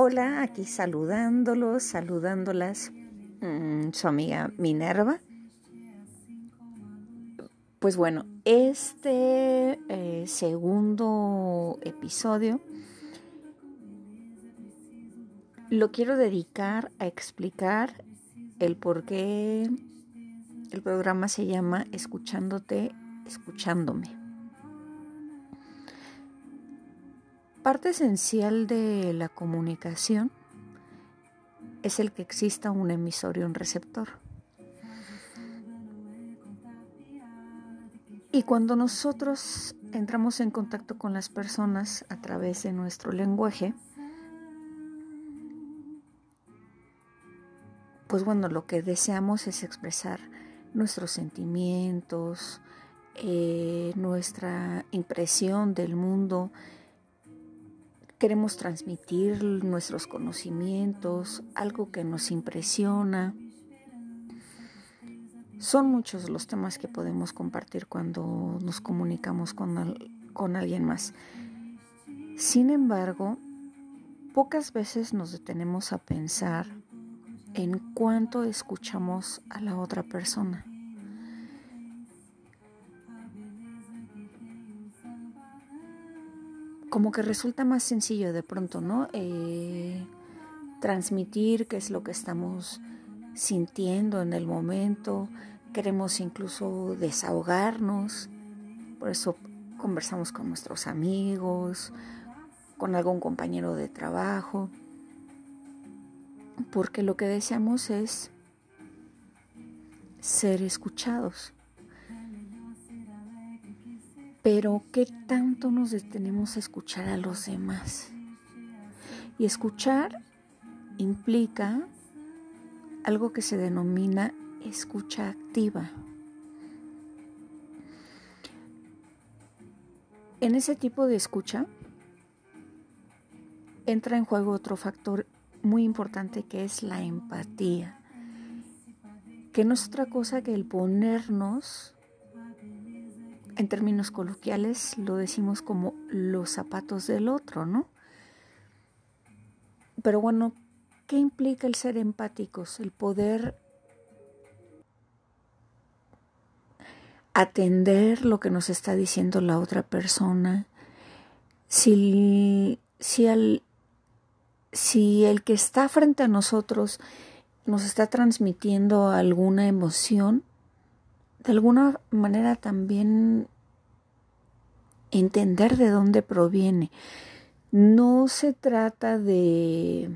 Hola, aquí saludándolos, saludándolas, mm, su amiga Minerva. Pues bueno, este eh, segundo episodio lo quiero dedicar a explicar el por qué el programa se llama Escuchándote, escuchándome. Parte esencial de la comunicación es el que exista un emisor y un receptor. Y cuando nosotros entramos en contacto con las personas a través de nuestro lenguaje, pues bueno, lo que deseamos es expresar nuestros sentimientos, eh, nuestra impresión del mundo, queremos transmitir nuestros conocimientos, algo que nos impresiona. Son muchos los temas que podemos compartir cuando nos comunicamos con, con alguien más. Sin embargo, pocas veces nos detenemos a pensar en cuánto escuchamos a la otra persona. Como que resulta más sencillo de pronto, ¿no? Eh, transmitir qué es lo que estamos sintiendo en el momento, queremos incluso desahogarnos, por eso conversamos con nuestros amigos, con algún compañero de trabajo, porque lo que deseamos es ser escuchados. Pero ¿qué tanto nos detenemos a escuchar a los demás? Y escuchar implica algo que se denomina escucha activa. En ese tipo de escucha entra en juego otro factor muy importante que es la empatía, que no es otra cosa que el ponernos en términos coloquiales lo decimos como los zapatos del otro, ¿no? Pero bueno, ¿qué implica el ser empáticos? El poder atender lo que nos está diciendo la otra persona. Si, si, si el que está frente a nosotros nos está transmitiendo alguna emoción, de alguna manera también entender de dónde proviene. No se trata de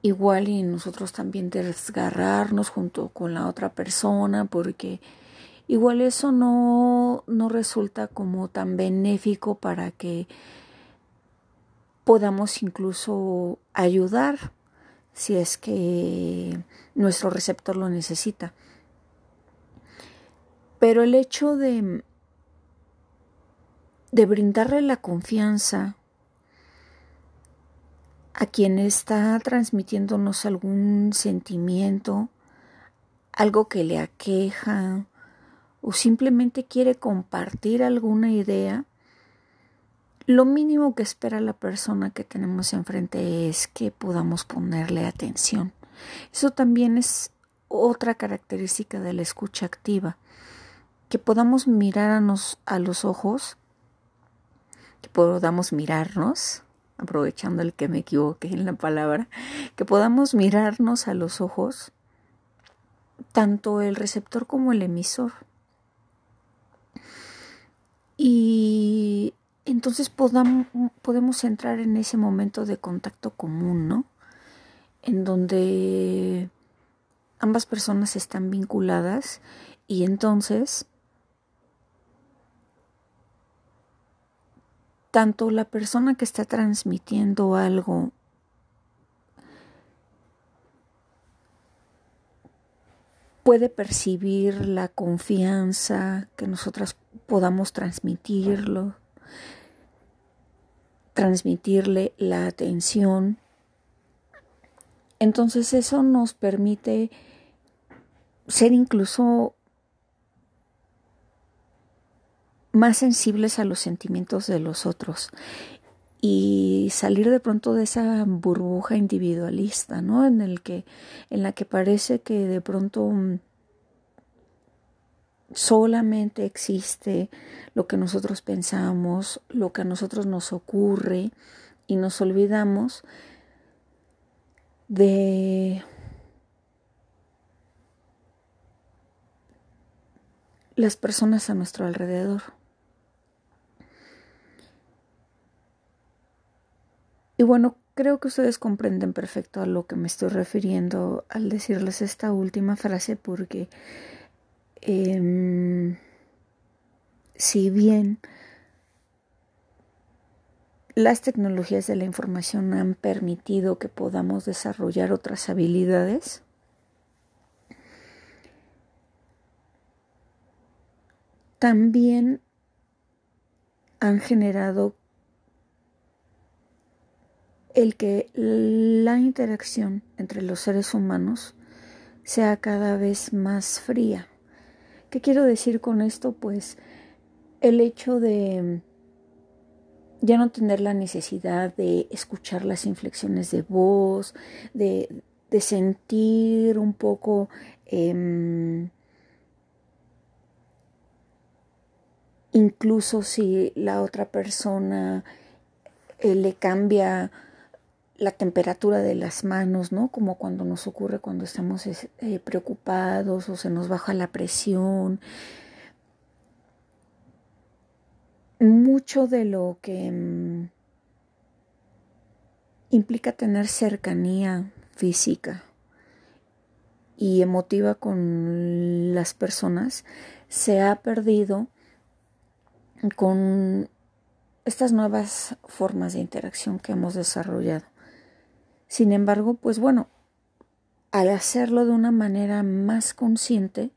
igual y nosotros también desgarrarnos junto con la otra persona porque igual eso no, no resulta como tan benéfico para que podamos incluso ayudar si es que nuestro receptor lo necesita. Pero el hecho de, de brindarle la confianza a quien está transmitiéndonos algún sentimiento, algo que le aqueja o simplemente quiere compartir alguna idea, lo mínimo que espera la persona que tenemos enfrente es que podamos ponerle atención. Eso también es otra característica de la escucha activa que podamos mirarnos a los ojos, que podamos mirarnos, aprovechando el que me equivoqué en la palabra, que podamos mirarnos a los ojos, tanto el receptor como el emisor. Y entonces podamos, podemos entrar en ese momento de contacto común, ¿no? En donde ambas personas están vinculadas y entonces tanto la persona que está transmitiendo algo puede percibir la confianza que nosotras podamos transmitirlo, transmitirle la atención. Entonces eso nos permite ser incluso más sensibles a los sentimientos de los otros. y salir de pronto de esa burbuja individualista, ¿no? En el que en la que parece que de pronto mm, solamente existe lo que nosotros pensamos, lo que a nosotros nos ocurre y nos olvidamos de las personas a nuestro alrededor. Y bueno, creo que ustedes comprenden perfecto a lo que me estoy refiriendo al decirles esta última frase porque em, si bien las tecnologías de la información han permitido que podamos desarrollar otras habilidades, también han generado el que la interacción entre los seres humanos sea cada vez más fría. ¿Qué quiero decir con esto? Pues el hecho de ya no tener la necesidad de escuchar las inflexiones de voz, de, sentir un poco em, incluso si la otra persona eh, le cambia la temperatura de las manos, ¿no? Como cuando nos ocurre cuando estamos eh, preocupados o se nos baja la presión. Mucho de lo que mm, implica tener cercanía física y emotiva con las personas se ha perdido con estas nuevas formas de interacción que hemos desarrollado. Sin embargo, pues bueno, al hacerlo de una manera más consciente,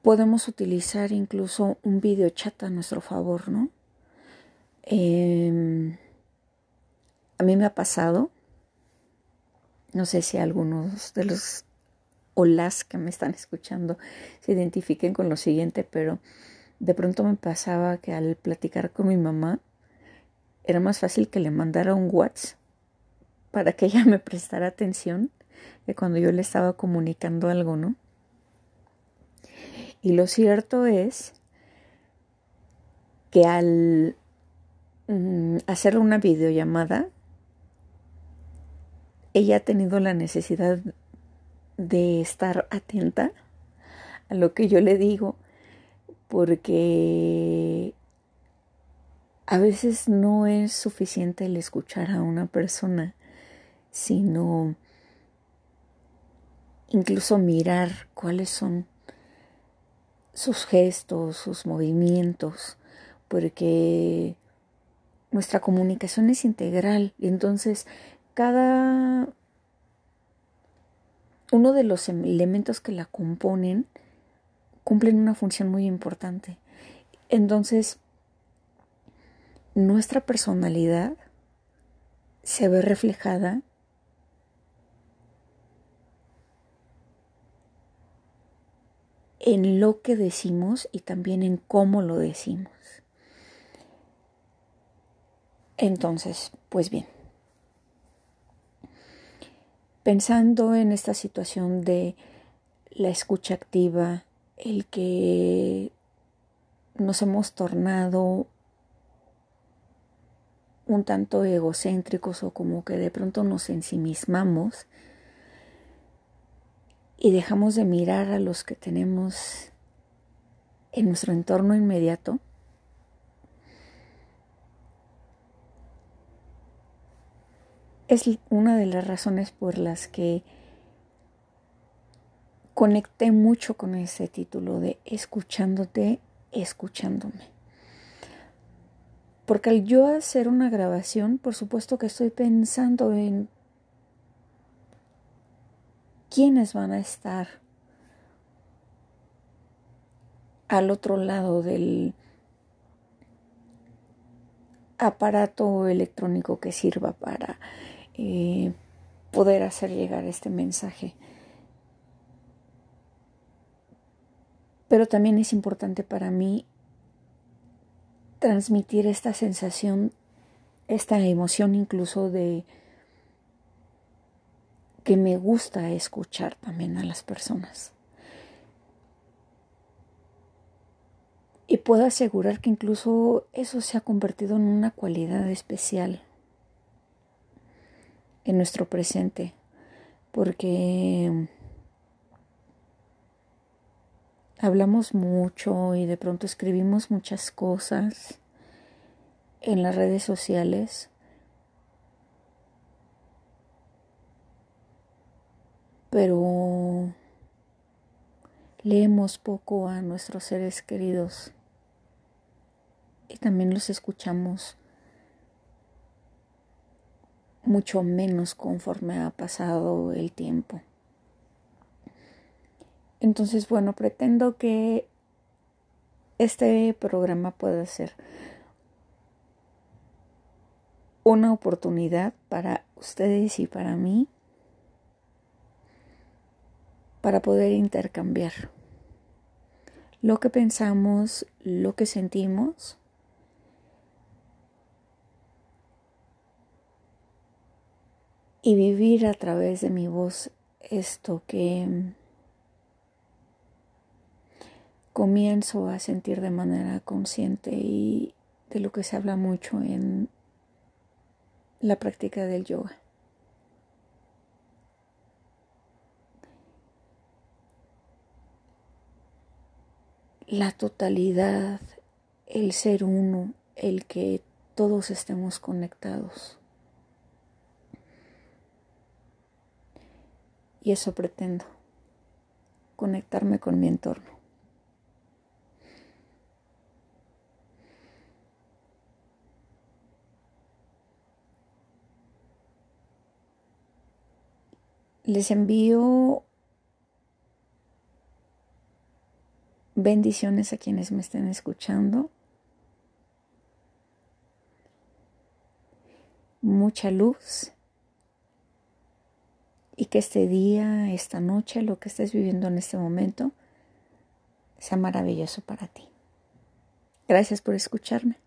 podemos utilizar incluso un video chat a nuestro favor, ¿no? Em, a mí me ha pasado, no sé si algunos de los o las que me están escuchando se identifiquen con lo siguiente, pero de pronto me pasaba que al platicar con mi mamá, era más fácil que le mandara un WhatsApp para que ella me prestara atención que cuando yo le estaba comunicando algo, ¿no? Y lo cierto es que al mm, hacer una videollamada, ella ha tenido la necesidad de estar atenta a lo que yo le digo, porque a veces no es suficiente el escuchar a una persona, sino incluso mirar cuáles son sus gestos, sus movimientos, porque nuestra comunicación es integral entonces cada uno de los elementos que la componen cumplen una función muy importante. Entonces, nuestra personalidad se ve reflejada en lo que decimos y también en cómo lo decimos. Entonces, pues bien, pensando en esta situación de la escucha activa, el que nos hemos tornado un tanto egocéntricos o como que de pronto nos ensimismamos y dejamos de mirar a los que tenemos en nuestro entorno inmediato, es una de las razones por las que conecté mucho con ese título de escuchándote, escuchándome. Porque al yo hacer una grabación, por supuesto que estoy pensando en quiénes van a estar al otro lado del aparato electrónico que sirva para eh, poder hacer llegar este mensaje. Pero también es importante para mí transmitir esta sensación, esta emoción incluso de que me gusta escuchar también a las personas. Y puedo asegurar que incluso eso se ha convertido en una cualidad especial en nuestro presente, porque hablamos mucho y de pronto escribimos muchas cosas en las redes sociales. Pero leemos poco a nuestros seres queridos y también los escuchamos mucho menos conforme ha pasado el tiempo. Entonces, bueno, pretendo que este programa pueda ser una oportunidad para ustedes y para mí para poder intercambiar lo que pensamos, lo que sentimos y vivir a través de mi voz esto que comienzo a sentir de manera consciente y de lo que se habla mucho en la práctica del yoga. La totalidad, el ser uno, el que todos estemos conectados. Y eso pretendo, conectarme con mi entorno. Les envío bendiciones a quienes me estén escuchando. Mucha luz y que este día, esta noche, lo que estés viviendo en este momento, sea maravilloso para ti. Gracias por escucharme.